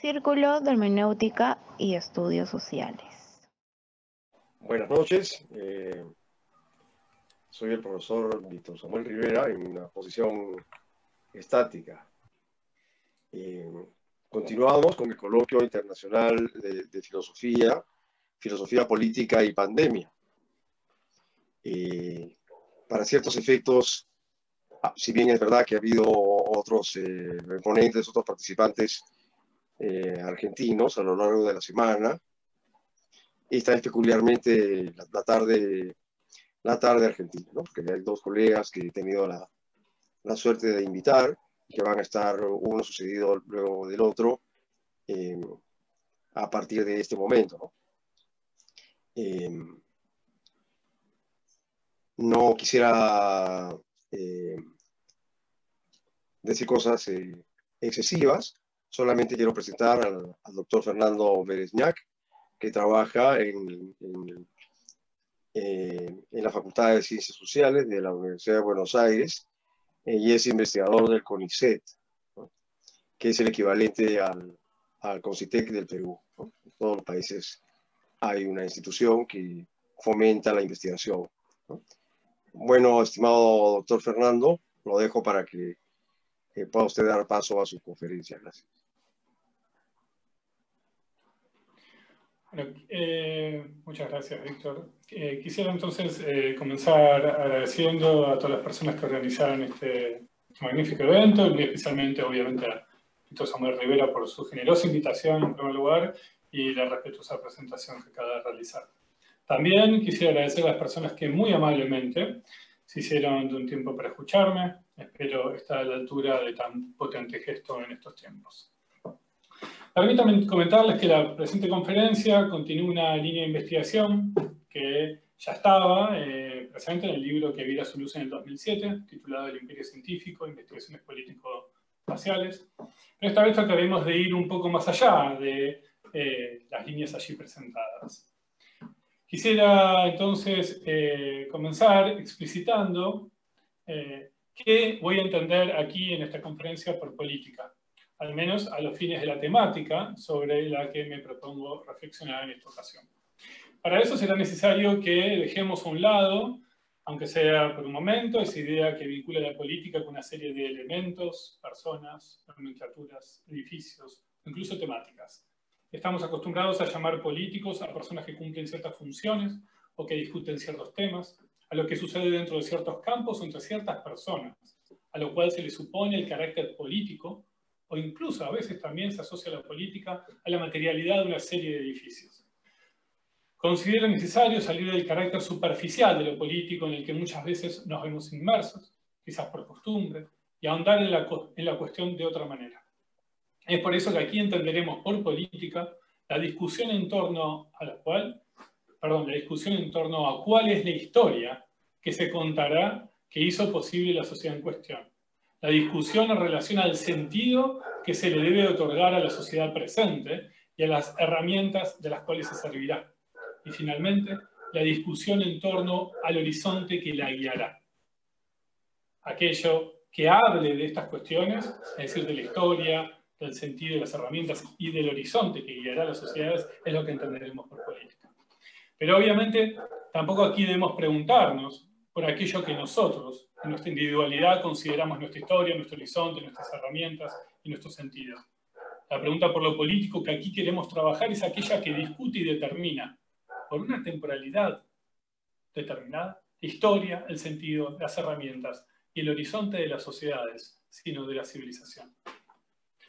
Círculo de Hermenéutica y Estudios Sociales. Buenas noches. Eh, soy el profesor Víctor Samuel Rivera en una posición estática. Eh, continuamos con el coloquio internacional de, filosofía, filosofía política y pandemia. Eh, para ciertos efectos, ah, si bien es verdad que ha habido otros ponentes, otros participantes eh, argentinos a lo largo de la semana. Esta es peculiarmente la, tarde, la tarde argentina, ¿no? porque hay dos colegas que he tenido la, la suerte de invitar que van a estar uno sucedido luego del otro eh, a partir de este momento. ¿no? Eh, no quisiera decir cosas excesivas, Solamente quiero presentar al, doctor Fernando Berezñac, que trabaja en, eh, en, la Facultad de Ciencias Sociales de la Universidad de Buenos Aires eh, y es investigador del CONICET, que es el equivalente al, al CONCITEC del Perú. En todos los países hay una institución que fomenta la investigación. Bueno, estimado doctor Fernando, lo dejo para que pueda usted dar paso a su conferencia. Gracias. Eh, muchas gracias, Víctor. Eh, quisiera entonces eh, comenzar agradeciendo a todas las personas que organizaron este magnífico evento, y especialmente, obviamente, a Víctor Samuel Rivera por su generosa invitación, en primer lugar, y la respetuosa presentación que acaba de realizar. También quisiera agradecer a las personas que muy amablemente se hicieron de un tiempo para escucharme. Espero estar a la altura de tan potente gesto en estos tiempos. Permítanme comentarles que la presente conferencia continúa una línea de investigación que ya estaba eh, presente en el libro que viera su luz en el 2007, titulado El Imperio Científico, Investigaciones Político-Espaciales. Pero esta vez trataremos de ir un poco más allá de eh, las líneas allí presentadas. Quisiera entonces eh, comenzar explicitando qué voy a entender aquí en esta conferencia por política al menos a los fines de la temática sobre la que me propongo reflexionar en esta ocasión. Para eso será necesario que dejemos a un lado, aunque sea por un momento, esa idea que vincula la política con una serie de elementos, personas, nomenclaturas, edificios, incluso temáticas. Estamos acostumbrados a llamar políticos a personas que cumplen ciertas funciones o que discuten ciertos temas, a lo que sucede dentro de ciertos campos o entre ciertas personas, a lo cual se le supone el carácter político o incluso a veces también se asocia la política a la materialidad de una serie de edificios. Considero necesario salir del carácter superficial de lo político en el que muchas veces nos vemos inmersos, quizás por costumbre, y ahondar en la, cuestión de otra manera. Es por eso que aquí entenderemos por política la discusión en torno a la cual, perdón, la discusión en torno a cuál es la historia que se contará que hizo posible la sociedad en cuestión la discusión en relación al sentido que se le debe otorgar a la sociedad presente y a las herramientas de las cuales se servirá. Y finalmente, la discusión en torno al horizonte que la guiará. Aquello que hable de estas cuestiones, es decir, de la historia, del sentido de las herramientas y del horizonte que guiará a las sociedades, es lo que entenderemos por política. Pero obviamente tampoco aquí debemos preguntarnos por aquello que nosotros, en nuestra individualidad consideramos nuestra historia, nuestro horizonte, nuestras herramientas y nuestro sentido. La pregunta por lo político que aquí queremos trabajar es aquella que discute y determina, por una temporalidad determinada, la historia, el sentido, las herramientas y el horizonte de las sociedades, sino de la civilización.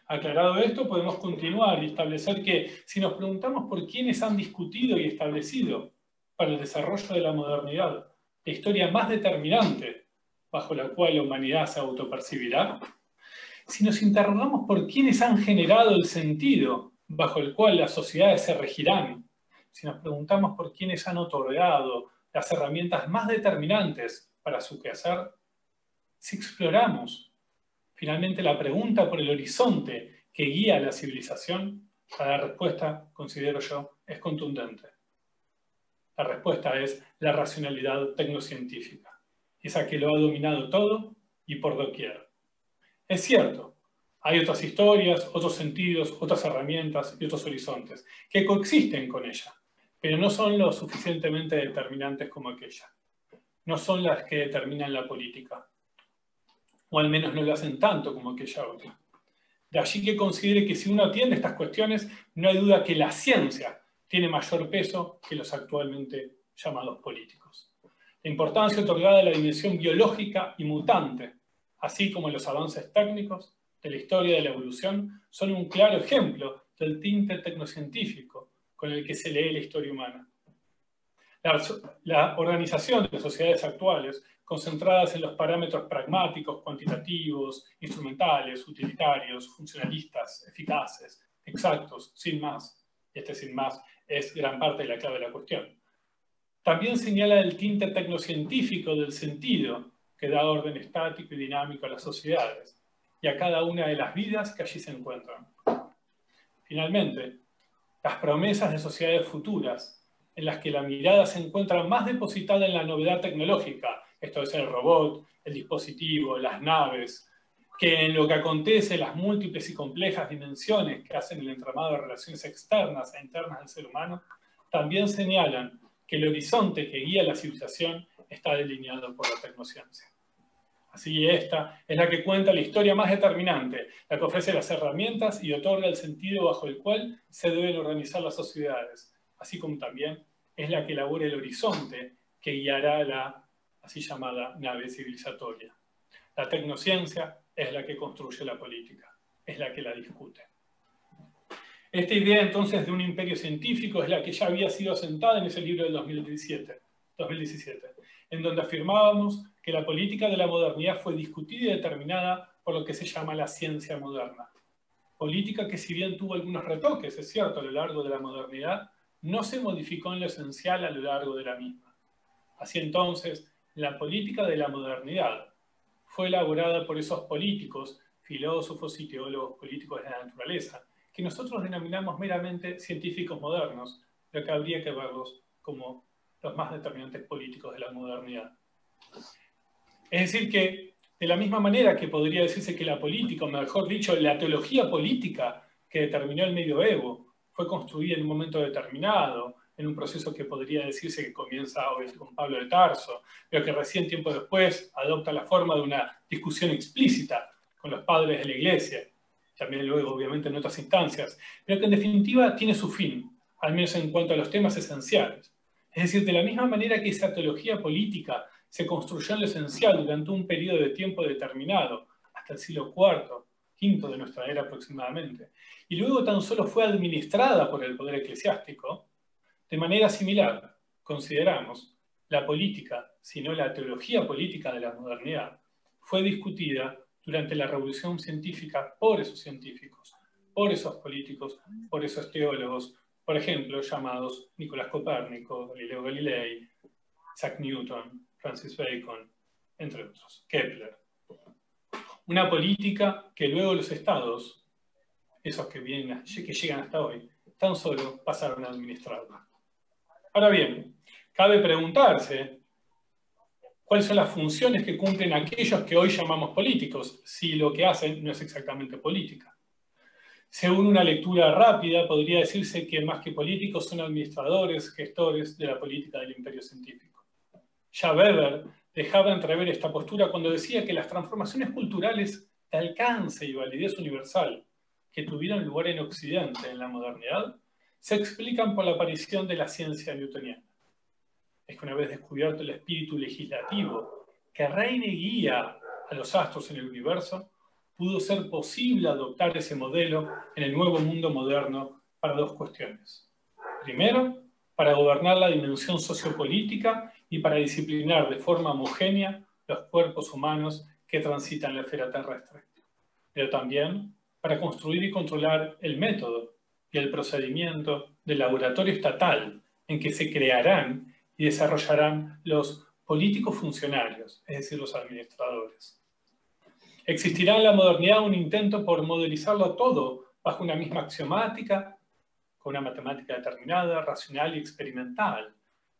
Aclarado esto, podemos continuar y establecer que si nos preguntamos por quiénes han discutido y establecido para el desarrollo de la modernidad la historia más determinante bajo la cual la humanidad se autopercibirá, si nos interrogamos por quiénes han generado el sentido bajo el cual las sociedades se regirán, si nos preguntamos por quiénes han otorgado las herramientas más determinantes para su quehacer, si exploramos finalmente la pregunta por el horizonte que guía a la civilización, la respuesta, considero yo, es contundente. La respuesta es la racionalidad tecnocientífica esa que lo ha dominado todo y por doquier. Es cierto, Hay otras historias, otros sentidos, otras herramientas y otros horizontes que coexisten con ella, pero no son lo suficientemente determinantes como aquella. No son las que determinan la política, o al menos no lo hacen tanto como aquella otra. De allí que considere que si uno atiende estas cuestiones, no hay duda que la ciencia tiene mayor peso que los actualmente llamados políticos. La importancia otorgada a la dimensión biológica y mutante, así como los avances técnicos de la historia de la evolución, son un claro ejemplo del tinte tecnocientífico con el que se lee la historia humana. La, organización de sociedades actuales concentradas en los parámetros pragmáticos, cuantitativos, instrumentales, utilitarios, funcionalistas, eficaces, exactos, sin más. Y este sin más es gran parte de la clave de la cuestión. También señala el tinte tecnocientífico del sentido que da orden estático y dinámico a las sociedades y a cada una de las vidas que allí se encuentran. Finalmente, las promesas de sociedades futuras en las que la mirada se encuentra más depositada en la novedad tecnológica esto es el robot, el dispositivo, las naves, que en lo que acontece, las múltiples y complejas dimensiones que hacen el entramado de relaciones externas e internas del ser humano, también señalan que el horizonte que guía la civilización está delineado por la tecnociencia. Así esta es la que cuenta la historia más determinante, la que ofrece las herramientas y otorga el sentido bajo el cual se deben organizar las sociedades, así como también es la que elabora el horizonte que guiará la así llamada nave civilizatoria. La tecnociencia es la que construye la política, es la que la discute. Esta idea entonces de un imperio científico es la que ya había sido asentada en ese libro del 2017, 2017 en donde afirmábamos que la política de la modernidad fue discutida y determinada por lo que se llama la ciencia moderna. Política que si bien tuvo algunos retoques, es cierto, a lo largo de la modernidad, no se modificó en lo esencial a lo largo de la misma. Así entonces, la política de la modernidad fue elaborada por esos políticos, filósofos y teólogos políticos de la naturaleza, que nosotros denominamos meramente científicos modernos, lo que habría que verlos como los más determinantes políticos de la modernidad. Es decir, que de la misma manera que podría decirse que la política, o mejor dicho, la teología política que determinó el medioevo, fue construida en un momento determinado, en un proceso que podría decirse que comienza con Pablo de Tarso, pero que recién tiempo después adopta la forma de una discusión explícita con los padres de la Iglesia, también luego obviamente en otras instancias, pero que en definitiva tiene su fin, al menos en cuanto a los temas esenciales. Es decir, de la misma manera que esa teología política se construyó en lo esencial durante un periodo de tiempo determinado, hasta el siglo IV, V de nuestra era aproximadamente, y luego tan solo fue administrada por el poder eclesiástico, de manera similar, consideramos, la política, sino la teología política de la modernidad, fue discutida durante la revolución científica por esos científicos, por esos políticos, por esos teólogos, por ejemplo, llamados Nicolás Copérnico, Galileo Galilei, Isaac Newton, Francis Bacon, entre otros, Kepler. Una política que luego los estados, esos que, vienen, llegan hasta hoy, tan solo pasaron a administrarla. Ahora bien, cabe preguntarse cuáles son las funciones que cumplen aquellos que hoy llamamos políticos, si lo que hacen no es exactamente política. Según una lectura rápida, podría decirse que más que políticos son administradores, gestores de la política del imperio científico. Ya Weber dejaba entrever esta postura cuando decía que las transformaciones culturales de alcance y validez universal que tuvieron lugar en Occidente en la modernidad se explican por la aparición de la ciencia newtoniana. Es que una vez descubierto el espíritu legislativo que reina guía a los astros en el universo, pudo ser posible adoptar ese modelo en el nuevo mundo moderno para dos cuestiones. Primero, para gobernar la dimensión sociopolítica y para disciplinar de forma homogénea los cuerpos humanos que transitan la esfera terrestre. Pero también para construir y controlar el método y el procedimiento del laboratorio estatal en que se crearán y desarrollarán los políticos funcionarios, es decir, los administradores. Existirá en la modernidad un intento por modelizarlo todo bajo una misma axiomática, con una matemática determinada, racional y experimental,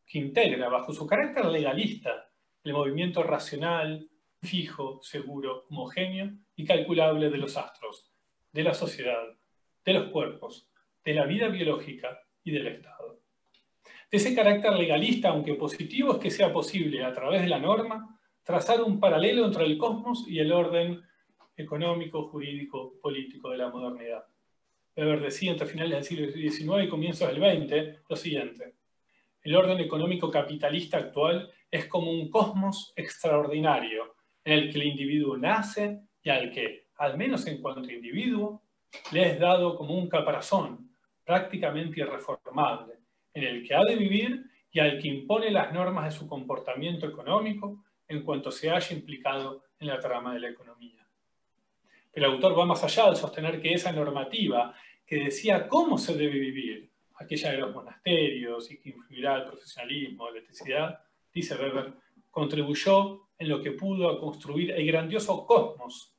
que integra bajo su carácter legalista el movimiento racional, fijo, seguro, homogéneo y calculable de los astros, de la sociedad, de los cuerpos, de la vida biológica y del Estado. De ese carácter legalista, aunque positivo, es que sea posible, a través de la norma, trazar un paralelo entre el cosmos y el orden económico, jurídico, político de la modernidad. Weber decía entre finales del siglo XIX y comienzos del XX lo siguiente. El orden económico capitalista actual es como un cosmos extraordinario en el que el individuo nace y al que, al menos en cuanto a individuo, le es dado como un caparazón prácticamente irreformable, en el que ha de vivir y al que impone las normas de su comportamiento económico en cuanto se haya implicado en la trama de la economía. El autor va más allá al sostener que esa normativa que decía cómo se debe vivir, aquella de los monasterios y que influirá al profesionalismo, a la electricidad, dice Weber, contribuyó en lo que pudo a construir el grandioso cosmos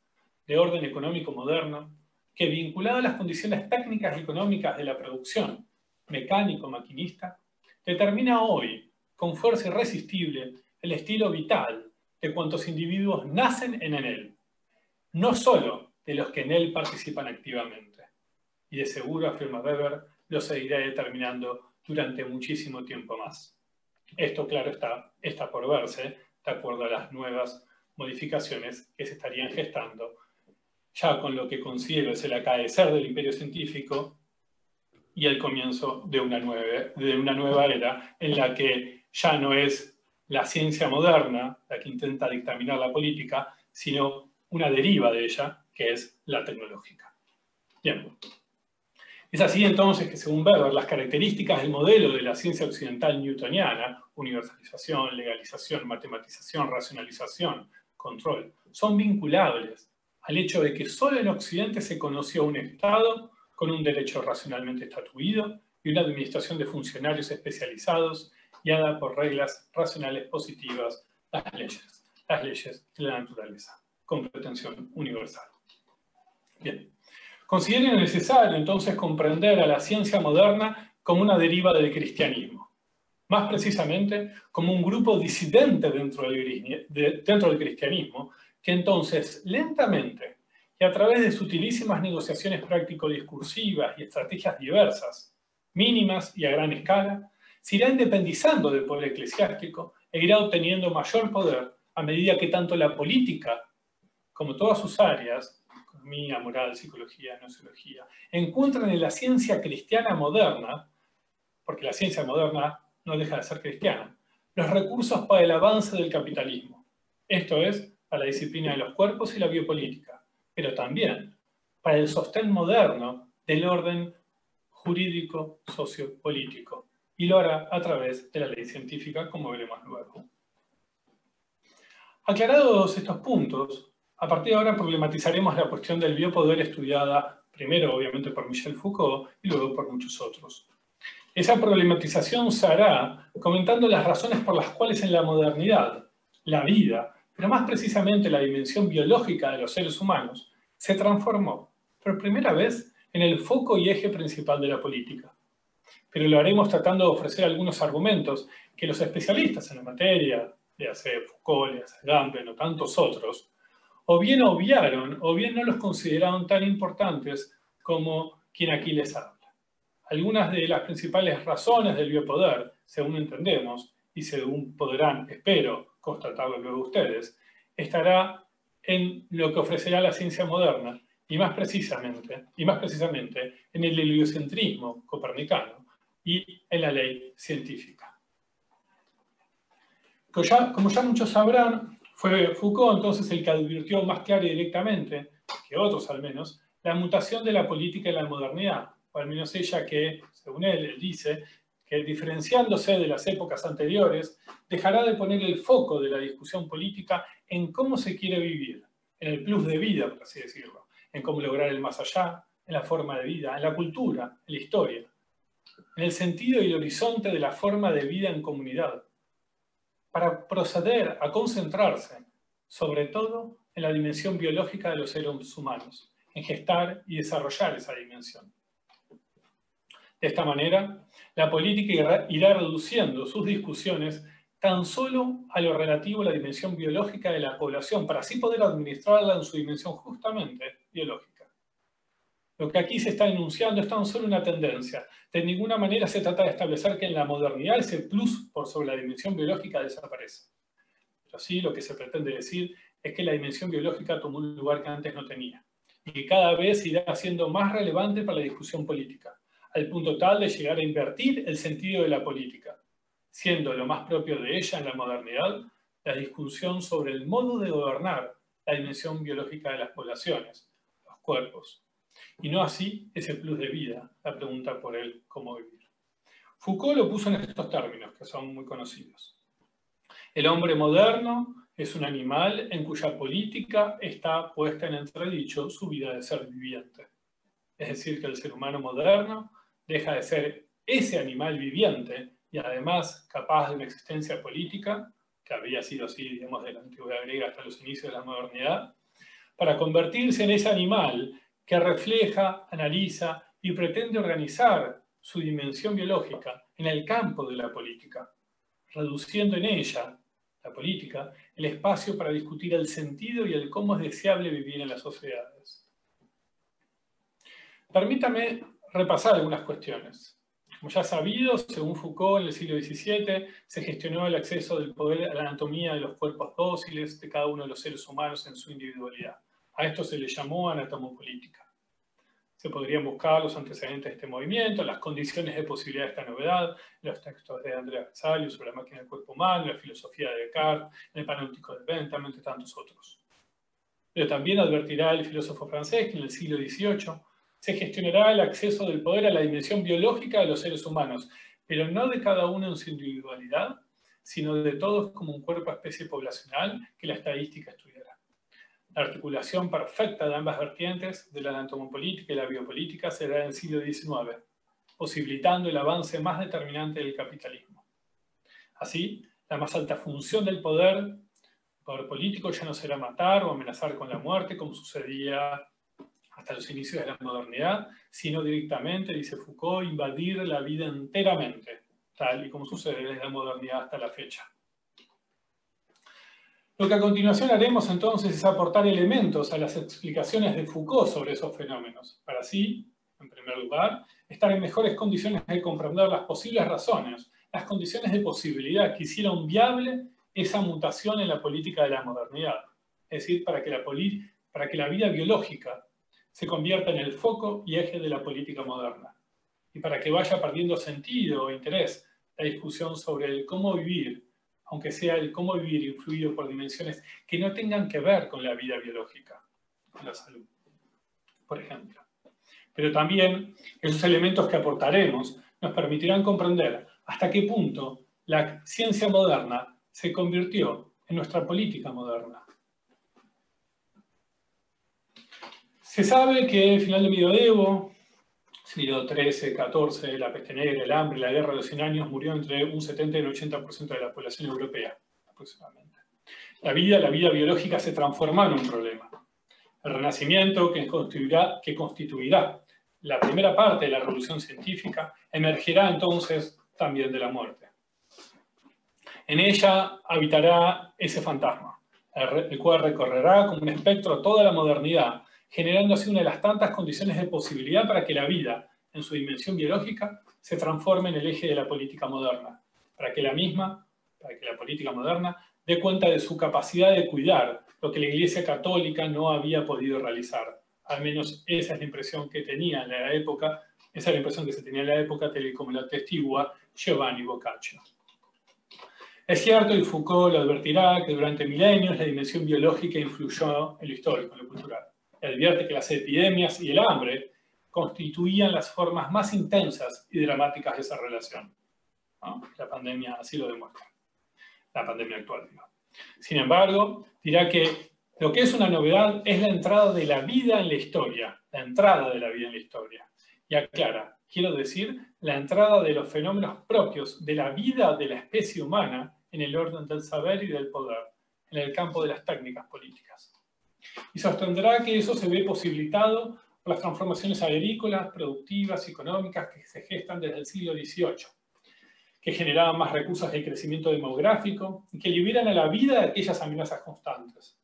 de orden económico moderno que vinculado a las condiciones técnicas y económicas de la producción, mecánico-maquinista, determina hoy, con fuerza irresistible, el estilo vital de cuantos individuos nacen en él, no solo de los que en él participan activamente. Y de seguro, afirma Weber, lo seguirá determinando durante muchísimo tiempo más. Esto, claro está, está por verse, de acuerdo a las nuevas modificaciones que se estarían gestando, ya con lo que considero es el acaecer del imperio científico y el comienzo de una, nueva, de una nueva era en la que ya no es la ciencia moderna la que intenta dictaminar la política, sino una deriva de ella, que es la tecnológica. Bien. Es así entonces que, según Weber, las características del modelo de la ciencia occidental newtoniana, universalización, legalización, matematización, racionalización, control, son vinculables al hecho de que solo en Occidente se conoció un Estado con un derecho racionalmente estatuido y una administración de funcionarios especializados guiada por reglas racionales positivas, las leyes, las leyes de la naturaleza, con pretensión universal. Bien. Considero necesario entonces comprender a la ciencia moderna como una deriva del cristianismo, más precisamente como un grupo disidente dentro del cristianismo, que entonces lentamente y a través de sutilísimas negociaciones práctico-discursivas y estrategias diversas, mínimas y a gran escala, se irá independizando del poder eclesiástico e irá obteniendo mayor poder a medida que tanto la política como todas sus áreas economía, moral, psicología, nociología, encuentran en la ciencia cristiana moderna, porque la ciencia moderna no deja de ser cristiana, los recursos para el avance del capitalismo. Esto es, para la disciplina de los cuerpos y la biopolítica, pero también para el sostén moderno del orden jurídico sociopolítico, y lo hará a través de la ley científica, como veremos luego. Aclarados estos puntos, a partir de ahora problematizaremos la cuestión del biopoder estudiada primero obviamente por Michel Foucault y luego por muchos otros. Esa problematización se hará comentando las razones por las cuales en la modernidad, la vida, pero más precisamente la dimensión biológica de los seres humanos, se transformó por primera vez en el foco y eje principal de la política. Pero lo haremos tratando de ofrecer algunos argumentos que los especialistas en la materia, ya sea Foucault, ya sea Gamben o tantos otros, o bien obviaron o bien no los consideraron tan importantes como quien aquí les habla. Algunas de las principales razones del biopoder, según entendemos, y según podrán, espero, constatarlo luego ustedes, estará en lo que ofrecerá la ciencia moderna y más precisamente, y más precisamente en el heliocentrismo copernicano y en la ley científica. Como ya, muchos sabrán, fue Foucault entonces el que advirtió más claro y directamente, que otros al menos, la mutación de la política en la modernidad, o al menos ella que, según él dice, que diferenciándose de las épocas anteriores, dejará de poner el foco de la discusión política en cómo se quiere vivir, en el plus de vida, por así decirlo, en cómo lograr el más allá, en la forma de vida, en la cultura, en la historia, en el sentido y el horizonte de la forma de vida en comunidad, para proceder a concentrarse, sobre todo, en la dimensión biológica de los seres humanos, en gestar y desarrollar esa dimensión. De esta manera, la política irá reduciendo sus discusiones tan solo a lo relativo a la dimensión biológica de la población, para así poder administrarla en su dimensión justamente biológica. Lo que aquí se está enunciando es tan solo una tendencia. De ninguna manera se trata de establecer que en la modernidad ese plus por sobre la dimensión biológica desaparece. Pero sí lo que se pretende decir es que la dimensión biológica tomó un lugar que antes no tenía y que cada vez irá siendo más relevante para la discusión política, al punto tal de llegar a invertir el sentido de la política, siendo lo más propio de ella en la modernidad la discusión sobre el modo de gobernar la dimensión biológica de las poblaciones, los cuerpos, y no así ese plus de vida, la pregunta por él cómo vivir. Foucault lo puso en estos términos, que son muy conocidos. El hombre moderno es un animal en cuya política está puesta en entredicho su vida de ser viviente. Es decir, que el ser humano moderno deja de ser ese animal viviente y además capaz de una existencia política, que había sido así, digamos, de la antigüedad griega hasta los inicios de la modernidad, para convertirse en ese animal que refleja, analiza y pretende organizar su dimensión biológica en el campo de la política, reduciendo en ella, la política, el espacio para discutir el sentido y el cómo es deseable vivir en las sociedades. Permítame repasar algunas cuestiones. Como ya sabido, según Foucault, en el siglo XVII se gestionó el acceso del poder a la anatomía de los cuerpos dóciles de cada uno de los seres humanos en su individualidad. A esto se le llamó anatomopolítica. Se podrían buscar los antecedentes de este movimiento, las condiciones de posibilidad de esta novedad, los textos de Andrea Besalio sobre la máquina del cuerpo humano, la filosofía de Descartes, el panóptico de Bentham, entre tantos otros. Pero también advertirá el filósofo francés que en el siglo XVIII se gestionará el acceso del poder a la dimensión biológica de los seres humanos, pero no de cada uno en su individualidad, sino de todos como un cuerpo especie poblacional que la estadística estudiará. La articulación perfecta de ambas vertientes, de la anatomopolítica y la biopolítica, será en el siglo XIX, posibilitando el avance más determinante del capitalismo. Así, la más alta función del poder, el poder político, ya no será matar o amenazar con la muerte, como sucedía hasta los inicios de la modernidad, sino directamente, dice Foucault, invadir la vida enteramente, tal y como sucede desde la modernidad hasta la fecha. Lo que a continuación haremos entonces es aportar elementos a las explicaciones de Foucault sobre esos fenómenos, para así, en primer lugar, estar en mejores condiciones de comprender las posibles razones, las condiciones de posibilidad que hicieron viable esa mutación en la política de la modernidad. Es decir, para que la, para que la vida biológica se convierta en el foco y eje de la política moderna. Y para que vaya perdiendo sentido o interés la discusión sobre el cómo vivir, aunque sea el cómo vivir influido por dimensiones que no tengan que ver con la vida biológica, con la salud, por ejemplo. Pero también esos elementos que aportaremos nos permitirán comprender hasta qué punto la ciencia moderna se convirtió en nuestra política moderna. Se sabe que el final del medioevo, siglo XIII, XIV, la peste negra, el hambre, la guerra de los 100 años, murió entre un 70 y un 80% de la población europea, aproximadamente. La vida, la vida biológica se transformó en un problema. El renacimiento, que constituirá, que constituirá la primera parte de la revolución científica, emergerá entonces también de la muerte. En ella habitará ese fantasma, el cual recorrerá como un espectro toda la modernidad, generando así una de las tantas condiciones de posibilidad para que la vida, en su dimensión biológica, se transforme en el eje de la política moderna, para que la misma, para que la política moderna, dé cuenta de su capacidad de cuidar lo que la Iglesia Católica no había podido realizar. Al menos esa es la impresión que tenía en la época, esa es la impresión que se tenía en la época, tal como la atestigua Giovanni Boccaccio. Es cierto, y Foucault lo advertirá, que durante milenios la dimensión biológica influyó en lo histórico, en lo cultural advierte que las epidemias y el hambre constituían las formas más intensas y dramáticas de esa relación. La pandemia así lo demuestra, la pandemia actual. Sin embargo, dirá que lo que es una novedad es la entrada de la vida en la historia, la entrada de la vida en la historia. Y aclara, quiero decir, la entrada de los fenómenos propios de la vida de la especie humana en el orden del saber y del poder, en el campo de las técnicas políticas y sostendrá que eso se ve posibilitado por las transformaciones agrícolas, productivas y económicas que se gestan desde el siglo XVIII, que generaban más recursos de crecimiento demográfico y que liberan a la vida de aquellas amenazas constantes.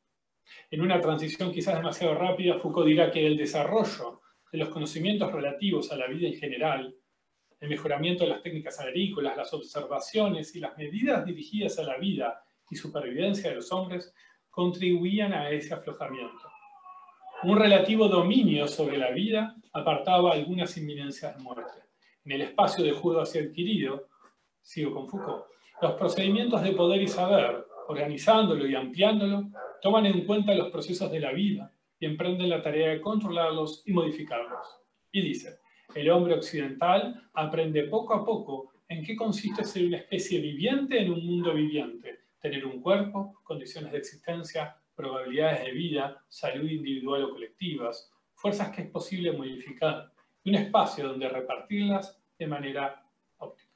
En una transición quizás demasiado rápida, Foucault dirá que el desarrollo de los conocimientos relativos a la vida en general, el mejoramiento de las técnicas agrícolas, las observaciones y las medidas dirigidas a la vida y supervivencia de los hombres contribuían a ese aflojamiento. Un relativo dominio sobre la vida apartaba algunas inminencias de muerte. En el espacio de juego así adquirido, sigo con Foucault, los procedimientos de poder y saber, organizándolo y ampliándolo, toman en cuenta los procesos de la vida y emprenden la tarea de controlarlos y modificarlos. Y dice, el hombre occidental aprende poco a poco en qué consiste ser una especie viviente en un mundo viviente, tener un cuerpo, condiciones de existencia, probabilidades de vida, salud individual o colectivas, fuerzas que es posible modificar y un espacio donde repartirlas de manera óptima.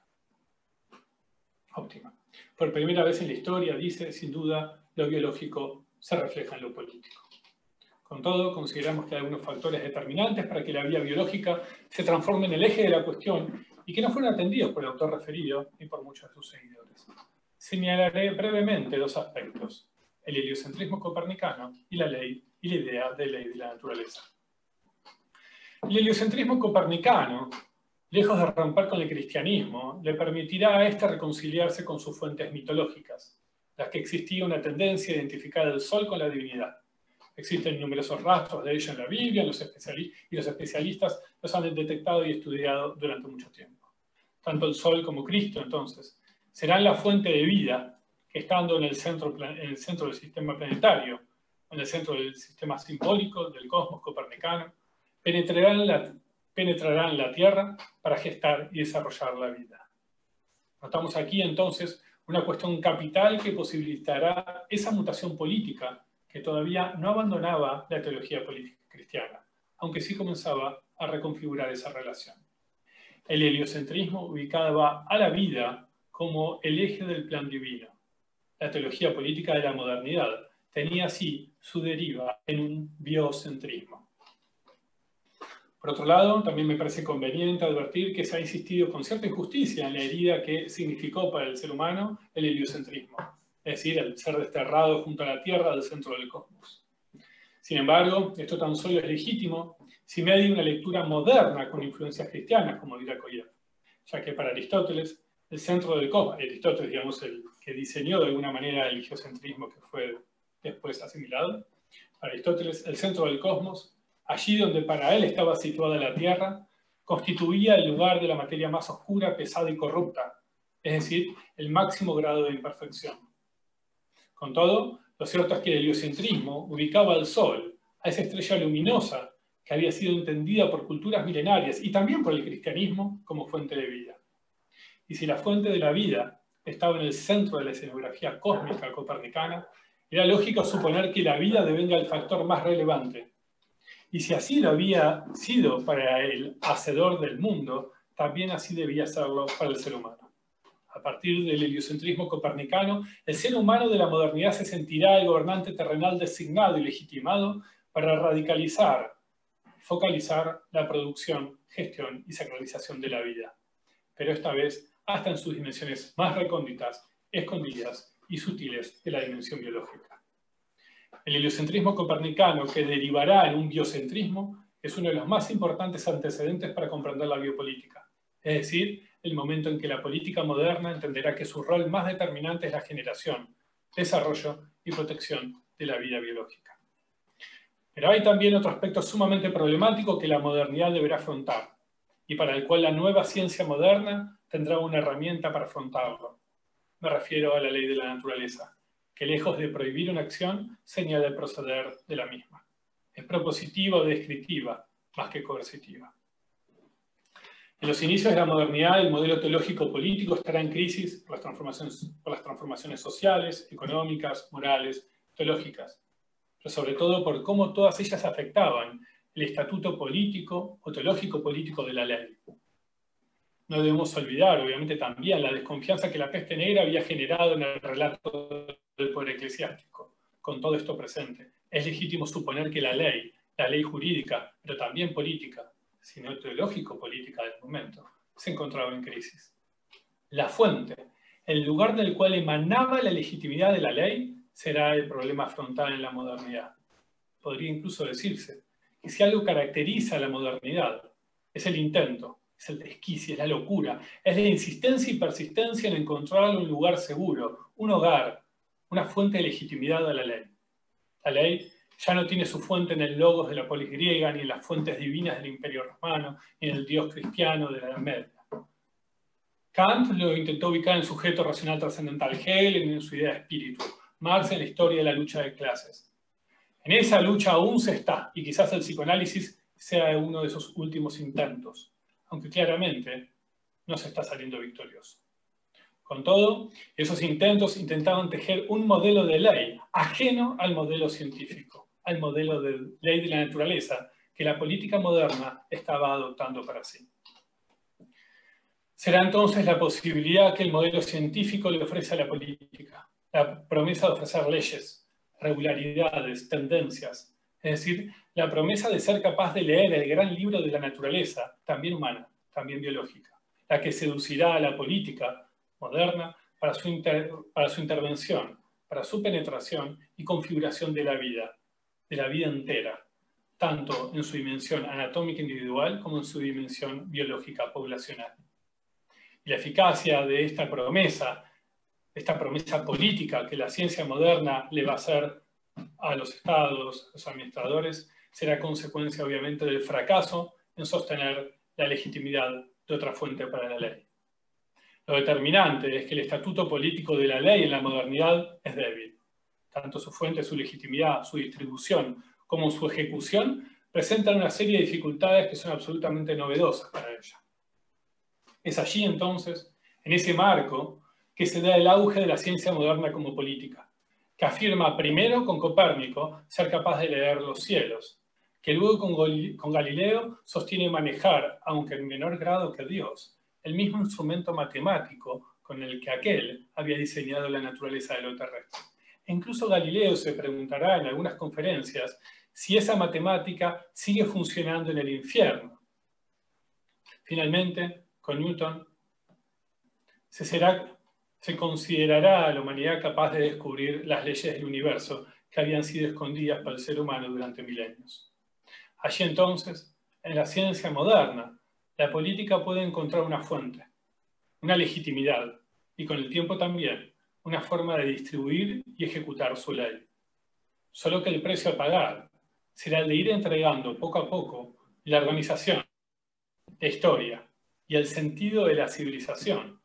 óptima. Por primera vez en la historia, dice, sin duda, lo biológico se refleja en lo político. Con todo, consideramos que hay algunos factores determinantes para que la vida biológica se transforme en el eje de la cuestión y que no fueron atendidos por el autor referido ni por muchos de sus seguidores. Señalaré brevemente dos aspectos, el heliocentrismo copernicano y la ley y la idea de ley de la naturaleza. El heliocentrismo copernicano, lejos de romper con el cristianismo, le permitirá a éste reconciliarse con sus fuentes mitológicas, las que existía una tendencia a identificar el sol con la divinidad Existen numerosos rastros de ello en la Biblia y los especialistas los han detectado y estudiado durante mucho tiempo. Tanto el Sol como Cristo, entonces, serán la fuente de vida que estando en el centro, en el centro del sistema planetario, en el centro del sistema simbólico del cosmos copernicano, penetrarán la, penetrarán la Tierra para gestar y desarrollar la vida. Notamos aquí entonces una cuestión capital que posibilitará esa mutación política que todavía no abandonaba la teología política cristiana, aunque sí comenzaba a reconfigurar esa relación. El heliocentrismo ubicaba a la vida como el eje del plan divino. La teología política de la modernidad tenía así su deriva en un biocentrismo. Por otro lado, también me parece conveniente advertir que se ha insistido con cierta injusticia en la herida que significó para el ser humano el heliocentrismo es decir, el ser desterrado junto a la Tierra del centro del cosmos. Sin embargo, esto tan solo es legítimo si me hay una lectura moderna con influencias cristianas, como dirá Koyev, ya que para Aristóteles, el centro del cosmos, Aristóteles, digamos, el que diseñó de alguna manera el geocentrismo que fue después asimilado, Aristóteles, el centro del cosmos, allí donde para él estaba situada la Tierra, constituía el lugar de la materia más oscura, pesada y corrupta, es decir, el máximo grado de imperfección. Con todo, lo cierto es que el heliocentrismo ubicaba al Sol, a esa estrella luminosa que había sido entendida por culturas milenarias y también por el cristianismo como fuente de vida. Y si la fuente de la vida estaba en el centro de la escenografía cósmica copernicana, era lógico suponer que la vida devenga el factor más relevante. Y si así lo había sido para el hacedor del mundo, también así debía serlo para el ser humano a partir del heliocentrismo copernicano, el ser humano de la modernidad se sentirá el gobernante terrenal designado y legitimado para radicalizar, focalizar la producción, gestión y sacralización de la vida. Pero esta vez hasta en sus dimensiones más recónditas, escondidas y sutiles de la dimensión biológica. El heliocentrismo copernicano, que derivará en un biocentrismo, es uno de los más importantes antecedentes para comprender la biopolítica, es decir, el momento en que la política moderna entenderá que su rol más determinante es la generación, desarrollo y protección de la vida biológica. Pero hay también otro aspecto sumamente problemático que la modernidad deberá afrontar y para el cual la nueva ciencia moderna tendrá una herramienta para afrontarlo. Me refiero a la ley de la naturaleza, que lejos de prohibir una acción, señala el proceder de la misma. Es propositiva o descriptiva, más que coercitiva. En los inicios de la modernidad, el modelo teológico político estará en crisis por las transformaciones, por las transformaciones sociales, económicas, morales, teológicas, pero sobre todo por cómo todas ellas afectaban el estatuto político o teológico político de la ley. No debemos olvidar, obviamente, también la desconfianza que la peste negra había generado en el relato del poder eclesiástico. Con todo esto presente, es legítimo suponer que la ley, la ley jurídica, pero también política, sino teológico-política del momento, se encontraba en crisis. La fuente, el lugar del cual emanaba la legitimidad de la ley, será el problema frontal en la modernidad. Podría incluso decirse que si algo caracteriza a la modernidad, es el intento, es el desquicio, es la locura, es la insistencia y persistencia en encontrar un lugar seguro, un hogar, una fuente de legitimidad a la ley. La ley ya no tiene su fuente en el logos de la polis griega, ni en las fuentes divinas del imperio romano, ni en el dios cristiano de la Edad Media. Kant lo intentó ubicar en sujeto racional trascendental, Hegel en su idea de espíritu, Marx en la historia de la lucha de clases. En esa lucha aún se está, y quizás el psicoanálisis sea uno de esos últimos intentos, aunque claramente no se está saliendo victorioso. Con todo, esos intentos intentaban tejer un modelo de ley ajeno al modelo científico, al modelo de ley de la naturaleza que la política moderna estaba adoptando para sí. Será entonces la posibilidad que el modelo científico le ofrece a la política, la promesa de ofrecer leyes, regularidades, tendencias, es decir, la promesa de ser capaz de leer el gran libro de la naturaleza, también humana, también biológica, la que seducirá a la política moderna para su, para su intervención, para su penetración y configuración de la vida, de la vida entera, tanto en su dimensión anatómica individual como en su dimensión biológica poblacional. Y la eficacia de esta promesa, esta promesa política que la ciencia moderna le va a hacer a los estados, a los administradores, será consecuencia obviamente del fracaso en sostener la legitimidad de otra fuente para la ley. Lo determinante es que el estatuto político de la ley en la modernidad es débil. Tanto su fuente, su legitimidad, su distribución, como su ejecución presentan una serie de dificultades que son absolutamente novedosas para ella. Es allí entonces, en ese marco, que se da el auge de la ciencia moderna como política, que afirma primero con Copérnico ser capaz de leer los cielos, que luego con Galileo sostiene manejar, aunque en menor grado que Dios, el mismo instrumento matemático con el que aquel había diseñado la naturaleza de lo terrestre. E incluso Galileo se preguntará en algunas conferencias si esa matemática sigue funcionando en el infierno. Finalmente, con Newton, se, será, se considerará a la humanidad capaz de descubrir las leyes del universo que habían sido escondidas para el ser humano durante milenios. Allí entonces, en la ciencia moderna, la política puede encontrar una fuente, una legitimidad y con el tiempo también una forma de distribuir y ejecutar su ley. Solo que el precio a pagar será el de ir entregando poco a poco la organización, la historia, y el sentido de la civilización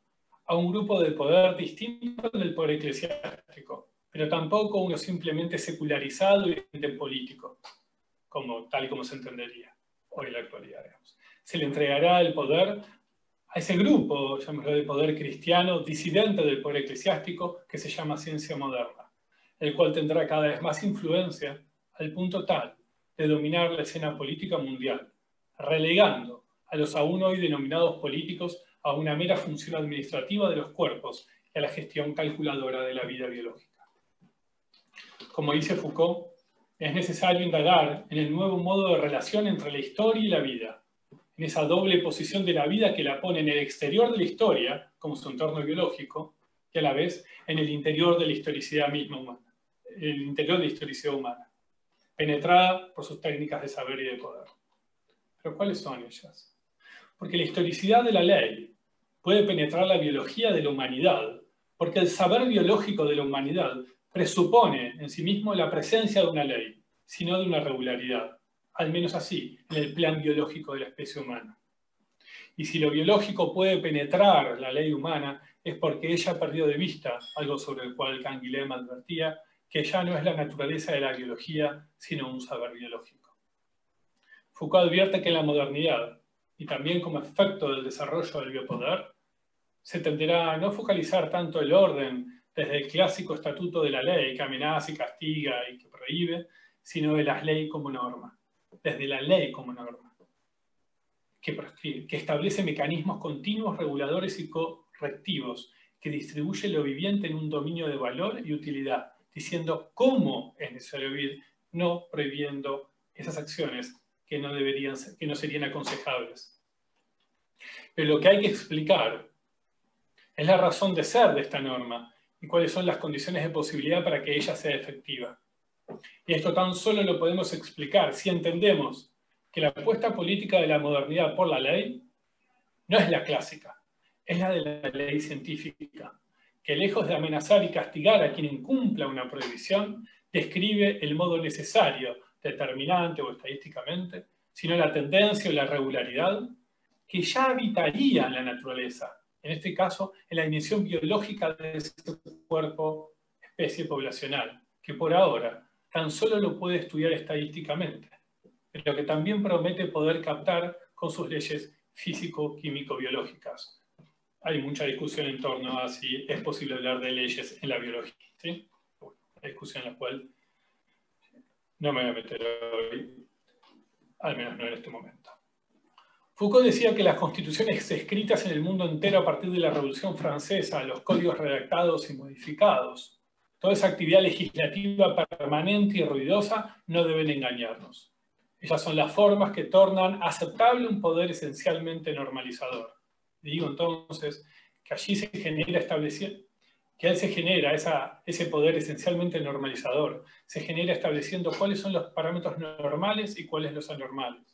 a un grupo de poder distinto del poder eclesiástico, pero tampoco uno simplemente secularizado y político, como, tal y como se entendería hoy en la actualidad. Se le entregará el poder a ese grupo, llamémoslo de poder cristiano, disidente del poder eclesiástico, que se llama ciencia moderna, el cual tendrá cada vez más influencia al punto tal de dominar la escena política mundial, relegando a los aún hoy denominados políticos a una mera función administrativa de los cuerpos y a la gestión calculadora de la vida biológica. Como dice Foucault, es necesario indagar en el nuevo modo de relación entre la historia y la vida, en esa doble posición de la vida que la pone en el exterior de la historia, como su entorno biológico, y a la vez en el interior de la historicidad misma humana, el interior de la historicidad humana, penetrada por sus técnicas de saber y de poder. Pero ¿cuáles son ellas? porque la historicidad de la ley puede penetrar la biología de la humanidad, porque el saber biológico de la humanidad presupone en sí mismo la presencia de una ley, sino de una regularidad, al menos así, en el plan biológico de la especie humana. Y si lo biológico puede penetrar la ley humana, es porque ella ha perdido de vista algo sobre el cual Canguilhem advertía, que ya no es la naturaleza de la biología, sino un saber biológico. Foucault advierte que en la modernidad, y también como efecto del desarrollo del biopoder, se tenderá a no focalizar tanto el orden desde el clásico estatuto de la ley que amenaza y castiga y que prohíbe, sino de la ley como norma, desde la ley como norma, que, que establece mecanismos continuos, reguladores y correctivos, que distribuye lo viviente en un dominio de valor y utilidad, diciendo cómo es necesario vivir, no prohibiendo esas acciones que no, deberían que no serían aconsejables. Pero lo que hay que explicar es la razón de ser de esta norma y cuáles son las condiciones de posibilidad para que ella sea efectiva. Y esto tan solo lo podemos explicar si entendemos que la apuesta política de la modernidad por la ley no es la clásica, es la de la ley científica, que lejos de amenazar y castigar a quien incumpla una prohibición, describe el modo necesario, determinante o estadísticamente, sino la tendencia o la regularidad que ya habitaría en la naturaleza, en este caso en la dimensión biológica de ese cuerpo especie poblacional, que por ahora tan solo lo puede estudiar estadísticamente, pero que también promete poder captar con sus leyes físico-químico-biológicas. Hay mucha discusión en torno a si es posible hablar de leyes en la biología. ¿sí? Una discusión en la cual no me voy a meter hoy, al menos no en este momento. Foucault decía que las constituciones escritas en el mundo entero a partir de la Revolución Francesa, los códigos redactados y modificados, toda esa actividad legislativa permanente y ruidosa no deben engañarnos. Ellas son las formas que tornan aceptable un poder esencialmente normalizador. Digo entonces que allí se genera estableciendo, que él se genera esa, ese poder esencialmente normalizador, se genera estableciendo cuáles son los parámetros normales y cuáles los anormales.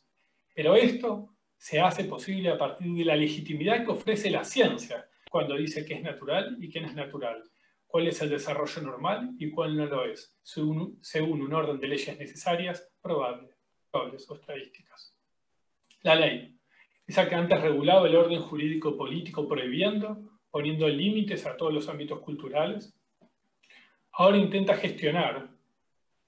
Pero esto se hace posible a partir de la legitimidad que ofrece la ciencia cuando dice que es natural y que no es natural, cuál es el desarrollo normal y cuál no lo es, según, según un orden de leyes necesarias, probables, probables o estadísticas. La ley, esa que antes regulaba el orden jurídico político prohibiendo poniendo límites a todos los ámbitos culturales, ahora intenta gestionar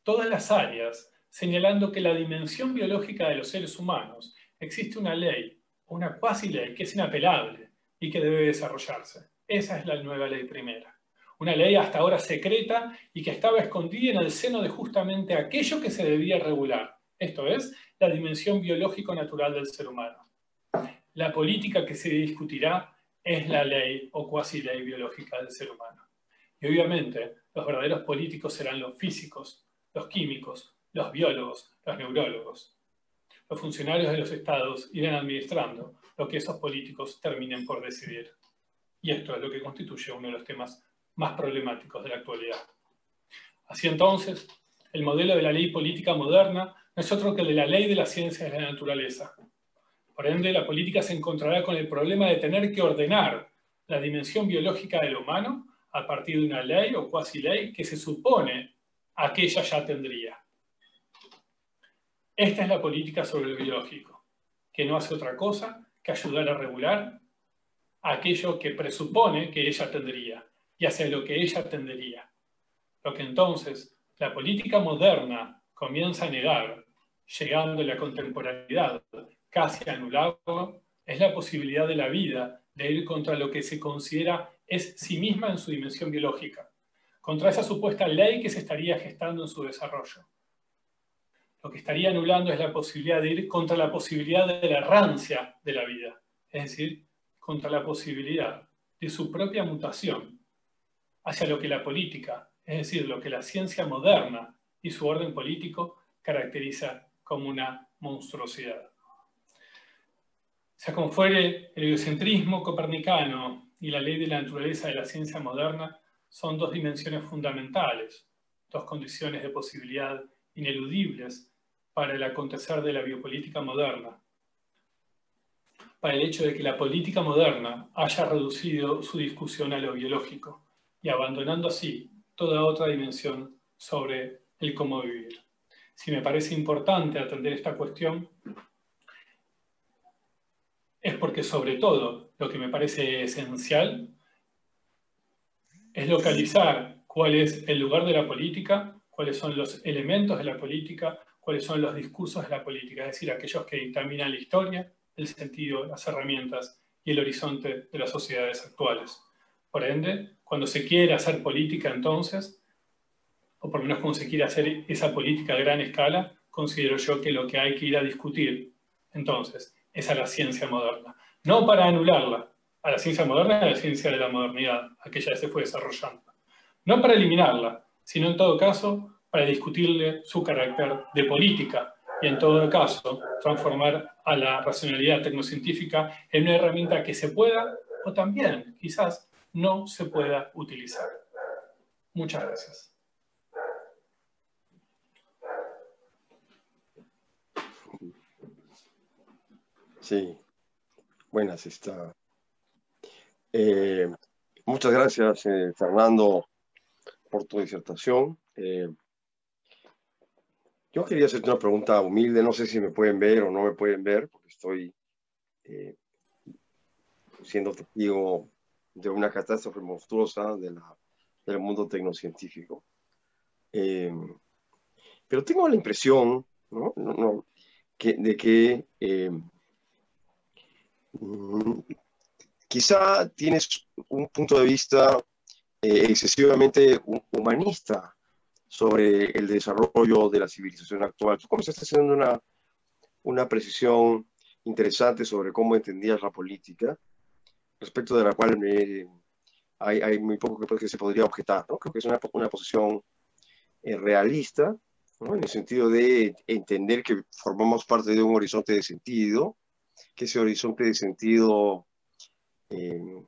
todas las áreas, señalando que la dimensión biológica de los seres humanos existe una ley, una cuasi ley, que es inapelable y que debe desarrollarse. Esa es la nueva ley primera. Una ley hasta ahora secreta y que estaba escondida en el seno de justamente aquello que se debía regular, esto es, la dimensión biológico-natural del ser humano. La política que se discutirá es la ley o cuasi ley biológica del ser humano. Y obviamente los verdaderos políticos serán los físicos, los químicos, los biólogos, los neurólogos. Los funcionarios de los estados irán administrando lo que esos políticos terminen por decidir. Y esto es lo que constituye uno de los temas más problemáticos de la actualidad. Así entonces, el modelo de la ley política moderna no es otro que el de la ley de la ciencia de la naturaleza, por ende, la política se encontrará con el problema de tener que ordenar la dimensión biológica del humano a partir de una ley o cuasi ley que se supone aquella ya tendría. Esta es la política sobre el biológico, que no hace otra cosa que ayudar a regular aquello que presupone que ella tendría y hacia lo que ella tendería. Lo que entonces la política moderna comienza a negar, llegando a la contemporaneidad casi anulado, es la posibilidad de la vida de ir contra lo que se considera es sí misma en su dimensión biológica, contra esa supuesta ley que se estaría gestando en su desarrollo. Lo que estaría anulando es la posibilidad de ir contra la posibilidad de la errancia de la vida, es decir, contra la posibilidad de su propia mutación hacia lo que la política, es decir, lo que la ciencia moderna y su orden político caracteriza como una monstruosidad. Sea como fuere, el egocentrismo copernicano y la ley de la naturaleza de la ciencia moderna son dos dimensiones fundamentales, dos condiciones de posibilidad ineludibles para el acontecer de la biopolítica moderna, para el hecho de que la política moderna haya reducido su discusión a lo biológico y abandonando así toda otra dimensión sobre el cómo vivir. Si me parece importante atender esta cuestión, es porque sobre todo lo que me parece esencial es localizar cuál es el lugar de la política, cuáles son los elementos de la política, cuáles son los discursos de la política, es decir, aquellos que dictaminan la historia, el sentido, las herramientas y el horizonte de las sociedades actuales. Por ende, cuando se quiere hacer política entonces, o por lo menos cuando se quiere hacer esa política a gran escala, considero yo que lo que hay que ir a discutir entonces es a la ciencia moderna. No para anularla, a la ciencia moderna y a la ciencia de la modernidad, aquella que se fue desarrollando. No para eliminarla, sino en todo caso para discutirle su carácter de política y en todo caso transformar a la racionalidad tecnocientífica en una herramienta que se pueda o también quizás no se pueda utilizar. Muchas gracias. Sí, buenas está. Eh, muchas gracias, eh, Fernando, por tu disertación. Eh, yo quería hacerte una pregunta humilde, no sé si me pueden ver o no me pueden ver, porque estoy siendo testigo de una catástrofe monstruosa del mundo tecnocientífico. pero tengo la impresión ¿no? que, de que Mm, quizá tienes un punto de vista eh, excesivamente humanista sobre el desarrollo de la civilización actual. Tú comenzaste haciendo una, una precisión interesante sobre cómo entendías la política, respecto de la cual hay, hay, muy poco que, se podría objetar. ¿no? Creo que es una, una posición eh, realista, ¿no? en el sentido de entender que formamos parte de un horizonte de sentido, que ese horizonte de sentido eh,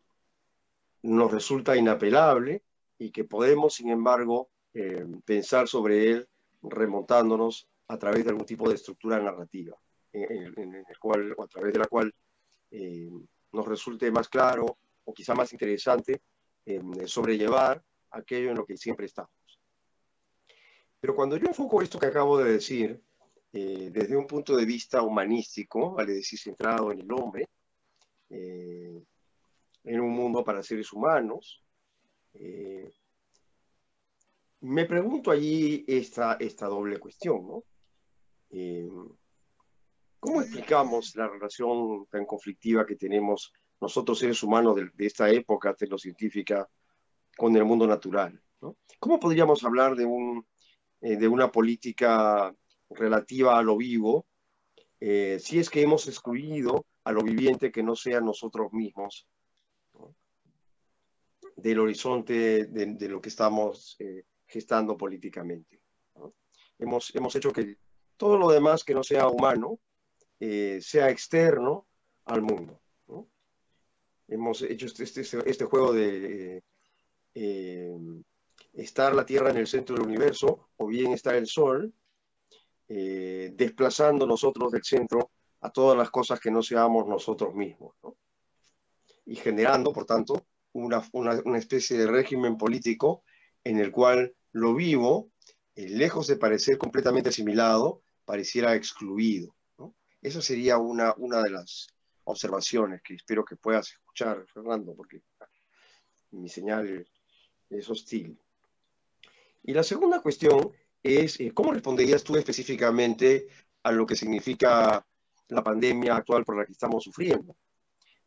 nos resulta inapelable y que podemos, sin embargo, eh, pensar sobre él remontándonos a través de algún tipo de estructura narrativa, en, el cual, o a través de la cual eh, nos resulte más claro o quizá más interesante sobrellevar aquello en lo que siempre estamos. Pero cuando yo enfoco esto que acabo de decir eh, desde un punto de vista humanístico, vale decir, centrado en el hombre, eh, en un mundo para seres humanos. Eh, me pregunto allí esta, esta doble cuestión, ¿no? ¿Cómo explicamos la relación tan conflictiva que tenemos nosotros seres humanos de, esta época tecnocientífica con el mundo natural? ¿Cómo podríamos hablar de, un, de una política relativa a lo vivo, eh, si es que hemos excluido a lo viviente que no sea nosotros mismos del horizonte de, lo que estamos eh, gestando políticamente. Hemos, hemos hecho que todo lo demás que no sea humano eh, sea externo al mundo. Hemos hecho este, este, este juego de estar la Tierra en el centro del universo o bien estar el Sol eh, desplazando nosotros del centro a todas las cosas que no seamos nosotros mismos, y generando, por tanto, una, especie de régimen político en el cual lo vivo, eh, lejos de parecer completamente asimilado, pareciera excluido. Esa sería una, una de las observaciones que espero que puedas escuchar, Fernando, porque mi señal es hostil. Y la segunda cuestión es eh, cómo responderías tú específicamente a lo que significa la pandemia actual por la que estamos sufriendo.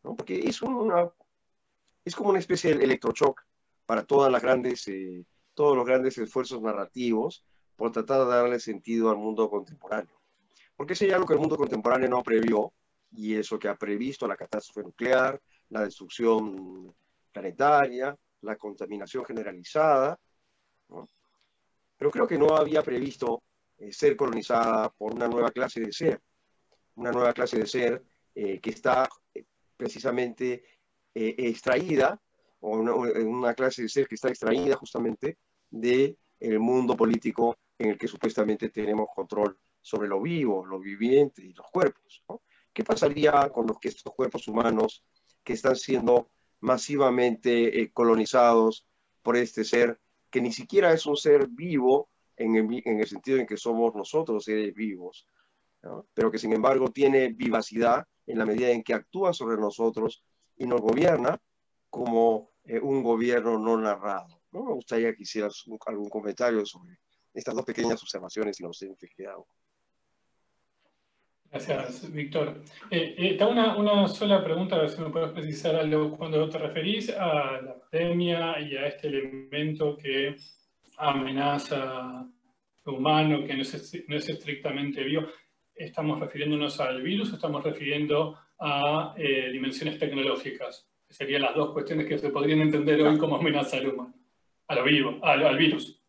Porque es, una, es como una especie de electroshock para todas las grandes, eh, todos los grandes esfuerzos narrativos por tratar de darle sentido al mundo contemporáneo. Porque es algo que el mundo contemporáneo no previó, y eso que ha previsto la catástrofe nuclear, la destrucción planetaria, la contaminación generalizada, ¿no? pero creo que no había previsto eh, ser colonizada por una nueva clase de ser, una nueva clase de ser eh, que está eh, precisamente extraída, o una, clase de ser que está extraída justamente del el mundo político en el que supuestamente tenemos control sobre lo vivo, lo viviente y los cuerpos. ¿Qué pasaría con los que estos cuerpos humanos que están siendo masivamente colonizados por este ser que ni siquiera es un ser vivo en el, sentido en que somos nosotros seres vivos, pero que sin embargo tiene vivacidad en la medida en que actúa sobre nosotros y nos gobierna como eh, un gobierno no narrado. ¿No? Me gustaría que hicieras algún comentario sobre estas dos pequeñas observaciones inocentes que hago. Gracias, Víctor. Eh, eh una, una, sola pregunta, a ver si me puedes precisar algo. Cuando te referís a la pandemia y a este elemento que amenaza lo humano, que no es, no es estrictamente vivo, ¿estamos refiriéndonos al virus o estamos refiriendo a eh, dimensiones tecnológicas? serían las dos cuestiones que se podrían entender hoy como amenaza al humano, a lo vivo, al, al virus.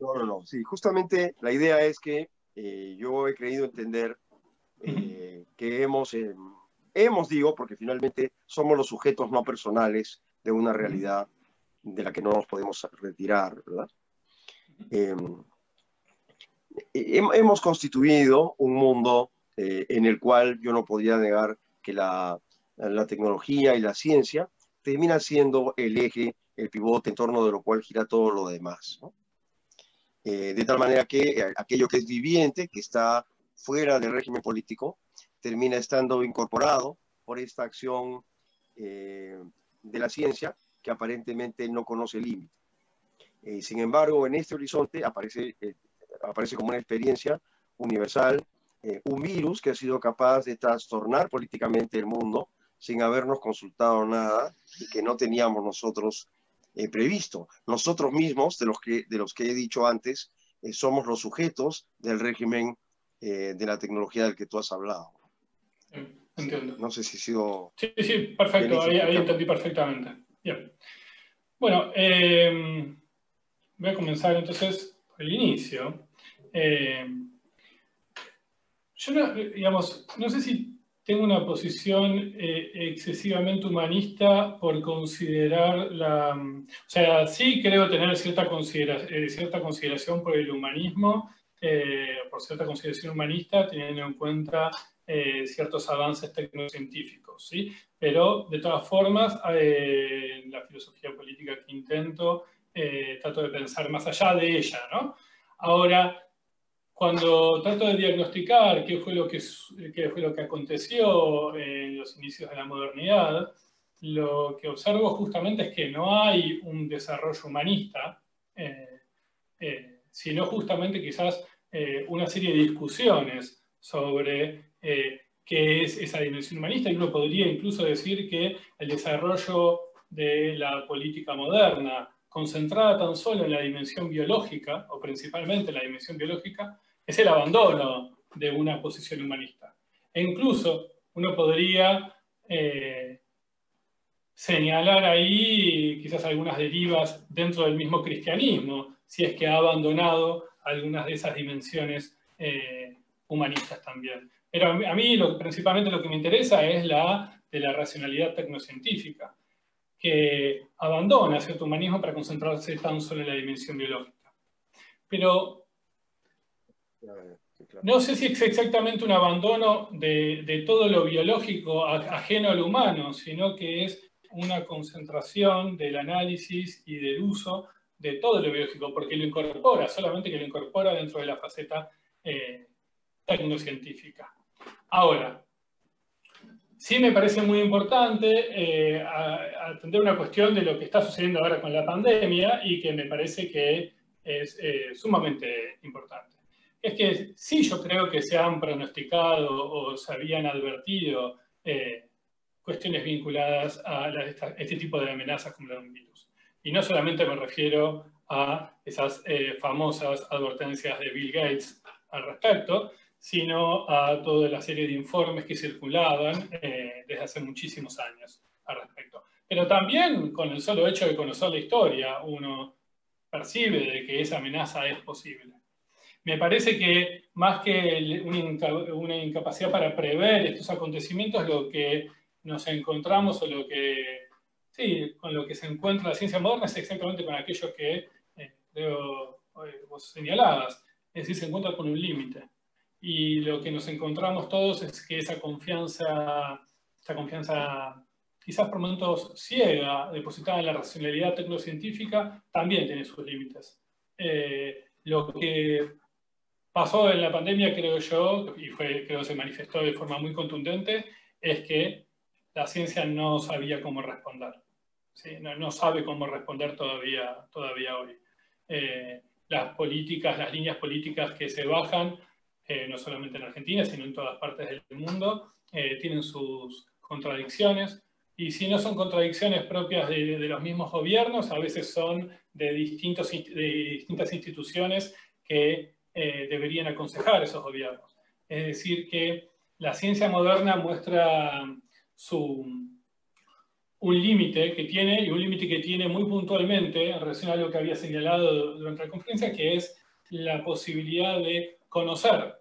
No, no, no. Sí, justamente la idea es que eh, yo he creído entender eh, que hemos, eh, hemos, digo, porque finalmente somos los sujetos no personales de una realidad de la que no nos podemos retirar, ¿verdad? hemos constituido un mundo en el cual yo no podría negar que la, la tecnología y la ciencia termina siendo el eje, el pivote en torno de lo cual gira todo lo demás. Eh, de tal manera que aquello que es viviente, que está fuera del régimen político, termina estando incorporado por esta acción de la ciencia que aparentemente no conoce límite. Eh, sin embargo, en este horizonte aparece, eh, aparece como una experiencia universal eh, un virus que ha sido capaz de trastornar políticamente el mundo sin habernos consultado nada y que no teníamos nosotros previsto. Nosotros mismos, de los que, de los que he dicho antes, somos los sujetos del régimen de la tecnología del que tú has hablado. Entiendo. No sé si ha sido... Sí, sí, perfecto, ahí, ahí entendí perfectamente. Bien. Bueno, eh, voy a comenzar entonces por el inicio. Eh, yo no, digamos, no sé si tengo una posición eh, excesivamente humanista por considerar la... O sea, sí creo tener cierta, eh, consideración por el humanismo, por cierta consideración humanista, teniendo en cuenta ciertos avances tecnocientíficos, ¿sí? Pero, de todas formas, la filosofía política que intento, eh, trato de pensar más allá de ella, ¿no? Ahora, cuando trato de diagnosticar qué fue lo que, qué fue lo que aconteció en los inicios de la modernidad, lo que observo justamente es que no hay un desarrollo humanista, eh, eh, sino justamente quizás una serie de discusiones sobre qué es esa dimensión humanista. Y uno podría incluso decir que el desarrollo de la política moderna concentrada tan solo en la dimensión biológica, o principalmente en la dimensión biológica, es el abandono de una posición humanista. E incluso uno podría eh, señalar ahí quizás algunas derivas dentro del mismo cristianismo, si es que ha abandonado algunas de esas dimensiones eh, humanistas también. Pero a mí, principalmente lo que me interesa es la de la racionalidad tecnocientífica que abandona cierto humanismo para concentrarse tan solo en la dimensión biológica. Pero no sé si es exactamente un abandono de, todo lo biológico ajeno al humano, sino que es una concentración del análisis y del uso de todo lo biológico, porque lo incorpora, solamente que lo incorpora dentro de la faceta eh, tecnocientífica. Ahora, Sí me parece muy importante eh, atender una cuestión de lo que está sucediendo ahora con la pandemia y que me parece que es eh, sumamente importante. Es que sí yo creo que se han pronosticado o se habían advertido eh, cuestiones vinculadas a, este tipo de amenazas como la de un virus. Y no solamente me refiero a esas famosas advertencias de Bill Gates al respecto, sino a toda la serie de informes que circulaban eh, desde hace muchísimos años al respecto. Pero también con el solo hecho de conocer la historia, uno percibe de que esa amenaza es posible. Me parece que más que una incapacidad para prever estos acontecimientos, lo que nos encontramos o lo que, sí, con lo que se encuentra la ciencia moderna es exactamente con aquello que eh, creo, eh, vos señalabas, es decir, se encuentra con un límite y lo que nos encontramos todos es que esa confianza, esa confianza quizás por momentos ciega, depositada en la racionalidad tecnocientífica, también tiene sus límites. Eh, lo que pasó en la pandemia, creo yo, y fue, creo se manifestó de forma muy contundente, es que la ciencia no sabía cómo responder. No, sabe cómo responder todavía, todavía hoy. Eh, las políticas, las líneas políticas que se bajan eh, no solamente en Argentina, sino en todas partes del mundo, eh, tienen sus contradicciones. Y si no son contradicciones propias de, los mismos gobiernos, a veces son de, distintos, de distintas instituciones que eh, deberían aconsejar esos gobiernos. Es decir, que la ciencia moderna muestra su, un límite que tiene, y un límite que tiene muy puntualmente en relación a lo que había señalado durante la conferencia, que es la posibilidad de conocer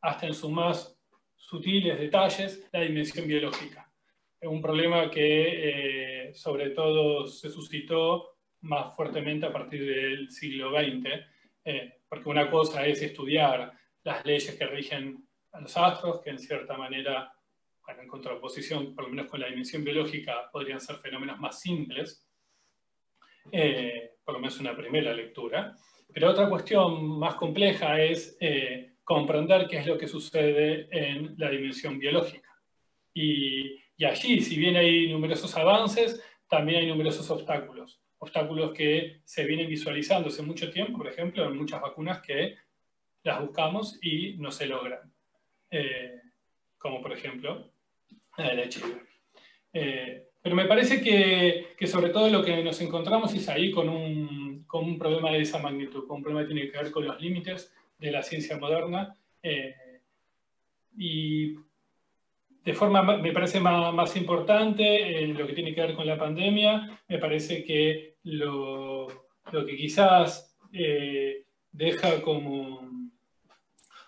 hasta en sus más sutiles detalles la dimensión biológica. Es un problema que eh, sobre todo se suscitó más fuertemente a partir del siglo XX, porque una cosa es estudiar las leyes que rigen a los astros, que en cierta manera, en contraposición, por lo menos con la dimensión biológica, podrían ser fenómenos más simples, eh, por lo menos una primera lectura. Pero otra cuestión más compleja es eh, comprender qué es lo que sucede en la dimensión biológica. Y, y allí, si bien hay numerosos avances, también hay numerosos obstáculos. Obstáculos que se vienen visualizando hace mucho tiempo, por ejemplo, en muchas vacunas que las buscamos y no se logran. Eh, como por ejemplo la HIV. Eh, pero me parece que, que, sobre todo lo que nos encontramos es ahí con un, con un, problema de esa magnitud, con un problema que tiene que ver con los límites de la ciencia moderna. Eh, y de forma, me parece más, más importante, en lo que tiene que ver con la pandemia, me parece que lo, lo que quizás deja como,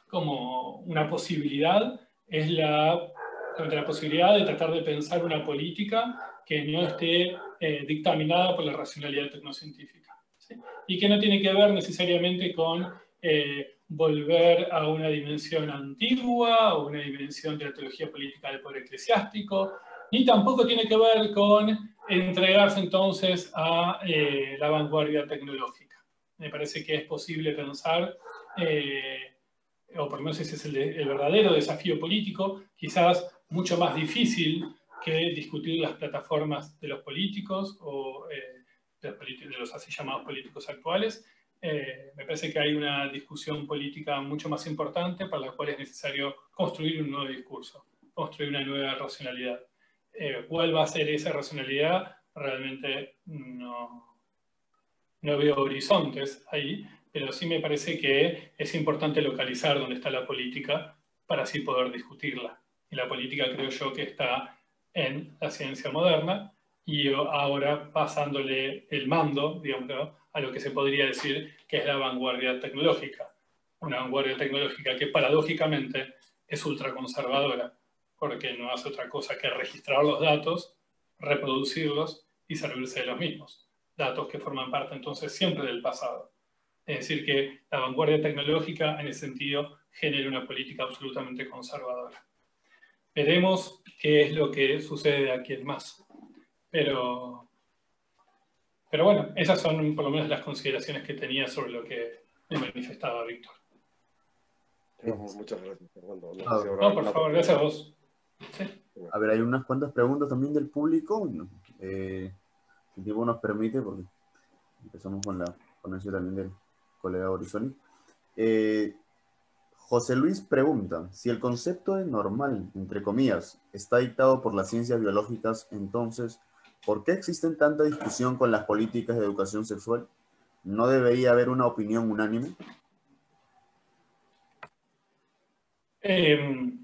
como una posibilidad es la, la posibilidad de tratar de pensar una política que no esté eh, dictaminada por la racionalidad tecnocientífica y que no tiene que ver necesariamente con eh, volver a una dimensión antigua o una dimensión de la teología política del poder eclesiástico, ni tampoco tiene que ver con entregarse entonces a eh, la vanguardia tecnológica. Me parece que es posible pensar o por lo menos ese es el, verdadero desafío político, quizás mucho más difícil que discutir las plataformas de los políticos o eh, de, los, así llamados políticos actuales. Eh, me parece que hay una discusión política mucho más importante para la cual es necesario construir un nuevo discurso, construir una nueva racionalidad. Eh, ¿Cuál va a ser esa racionalidad? Realmente no, no veo horizontes ahí, pero sí me parece que es importante localizar dónde está la política para así poder discutirla. Y la política creo yo que está en la ciencia moderna y ahora pasándole el mando, digamos, a lo que se podría decir que es la vanguardia tecnológica. Una vanguardia tecnológica que paradójicamente es ultraconservadora, porque no hace otra cosa que registrar los datos, reproducirlos y servirse de los mismos. Datos que forman parte entonces siempre del pasado. Es decir, que la vanguardia tecnológica en ese sentido genera una política absolutamente conservadora. Veremos qué es lo que sucede de aquí en más. Pero, pero bueno, esas son por lo menos las consideraciones que tenía sobre lo que me manifestaba Víctor. Muchas gracias, Fernando. No, por favor, gracias a vos. A ver, hay unas cuantas preguntas también del público. Eh, si el tiempo nos permite, porque empezamos con la ponencia también del colega Horizoni. Eh, José Luis pregunta, si el concepto de normal, entre comillas, está dictado por las ciencias biológicas, entonces, ¿por qué existen tanta discusión con las políticas de educación sexual? ¿No debería haber una opinión unánime? Em,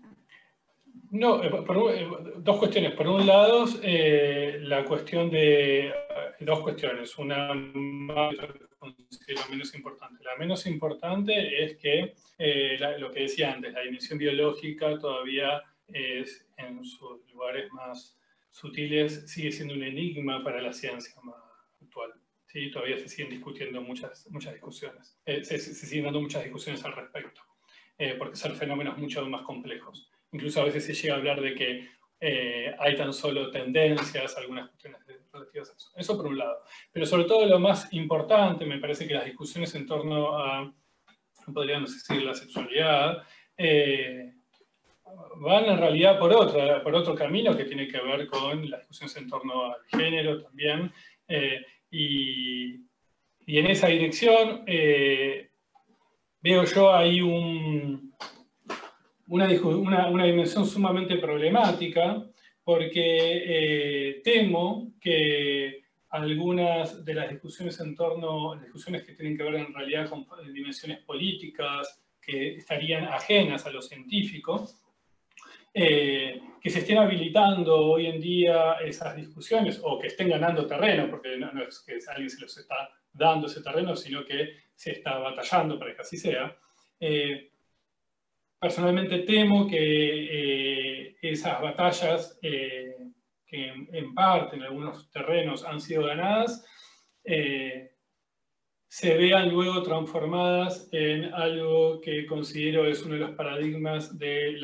no, eh, eh, dos cuestiones. Por un lado, la cuestión de dos cuestiones. Una más considero menos importante. La menos importante es que eh, lo que decía antes, la dimensión biológica todavía es en sus lugares más sutiles, sigue siendo un enigma para la ciencia actual. ¿sí? Todavía se siguen discutiendo muchas, muchas discusiones, eh, se, siguen dando muchas discusiones al respecto, eh, porque son fenómenos mucho más complejos. Incluso a veces se llega a hablar de que hay tan solo tendencias, algunas cuestiones relativas a eso. Eso por un lado. Pero sobre todo lo más importante, me parece que las discusiones en torno a, podríamos decir, la sexualidad, eh, van en realidad por, otra, por otro camino que tiene que ver con las discusiones en torno al género también. Eh, y, y, en esa dirección eh, veo yo ahí un, una, una, una dimensión sumamente problemática porque eh, temo que algunas de las discusiones en torno, discusiones que tienen que ver en realidad con dimensiones políticas, que estarían ajenas a lo científico, eh, que se estén habilitando hoy en día esas discusiones o que estén ganando terreno, porque no, es que alguien se los está dando ese terreno, sino que se está batallando para que así sea. Eh, personalmente temo que esas batallas eh, que en, parte en algunos terrenos han sido ganadas, eh, se vean luego transformadas en algo que considero es uno de los paradigmas del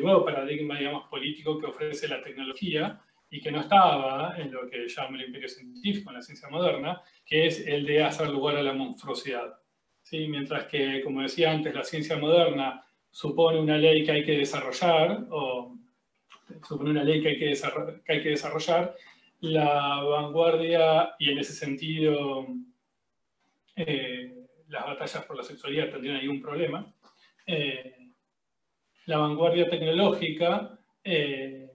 nuevo paradigma, digamos, político que ofrece la tecnología y que no estaba en lo que llama el imperio científico, en la ciencia moderna, que es el de hacer lugar a la monstruosidad. ¿Sí? Mientras que, como decía antes, la ciencia moderna supone una ley que hay que desarrollar, o supone una ley que hay que, que, hay que desarrollar, la vanguardia, y en ese sentido eh, las batallas por la sexualidad tendrían ahí un problema, eh, la vanguardia tecnológica eh,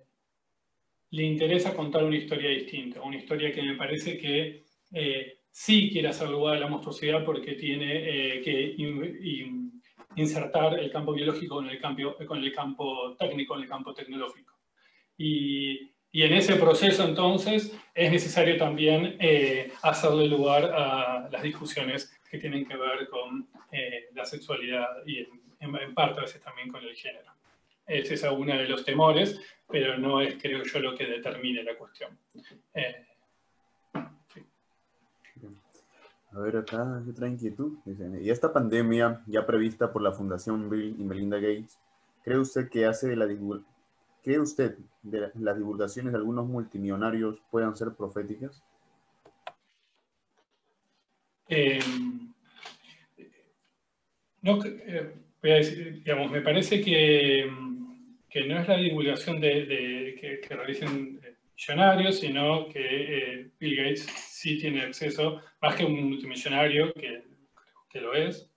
le interesa contar una historia distinta, una historia que me parece que sí quiere hacer lugar a la monstruosidad porque tiene que insertar el campo biológico con el campo, con el campo técnico, en el campo tecnológico. Y, y en ese proceso, entonces, es necesario también eh, hacerle lugar a las discusiones que tienen que ver con eh, la sexualidad y en, parte a veces también con el género. Ese es uno de los temores, pero no es, creo yo, lo que determine la cuestión. Eh, a ver, acá otra inquietud. y esta pandemia, ya prevista por la Fundación Bill y Melinda Gates, ¿cree usted que hace de la ¿Cree usted de las divulgaciones de algunos multimillonarios puedan ser proféticas? Eh, no, eh, voy a decir, digamos, me parece que, que no es la divulgación de, que, realicen eh, millonarios, sino que Bill Gates sí tiene acceso, más que un multimillonario, que, que lo es,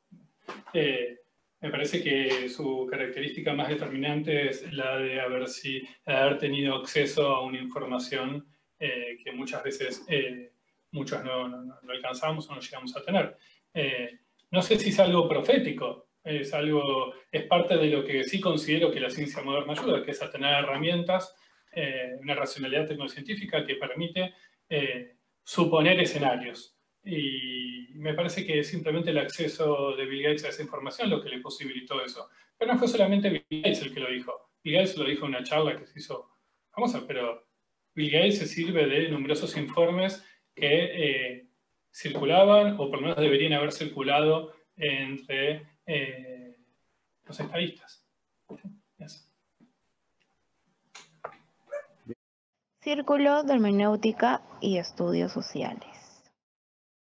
me parece que su característica más determinante es la de haber, si, haber tenido acceso a una información eh, que muchas veces eh, muchos no, no, alcanzamos o no llegamos a tener. Eh, no sé si es algo profético, es, algo, es parte de lo que sí considero que la ciencia moderna ayuda, que es a tener herramientas, una racionalidad tecnocientífica que permite suponer escenarios y me parece que simplemente el acceso de Bill Gates a esa información lo que le posibilitó eso. Pero no fue solamente Bill Gates el que lo dijo. Bill Gates lo dijo en una charla que se hizo famosa, pero Bill Gates se sirve de numerosos informes que eh, circulaban, o por lo menos deberían haber circulado entre eh, los estadistas. Círculo de Hermenéutica y Estudios Sociales.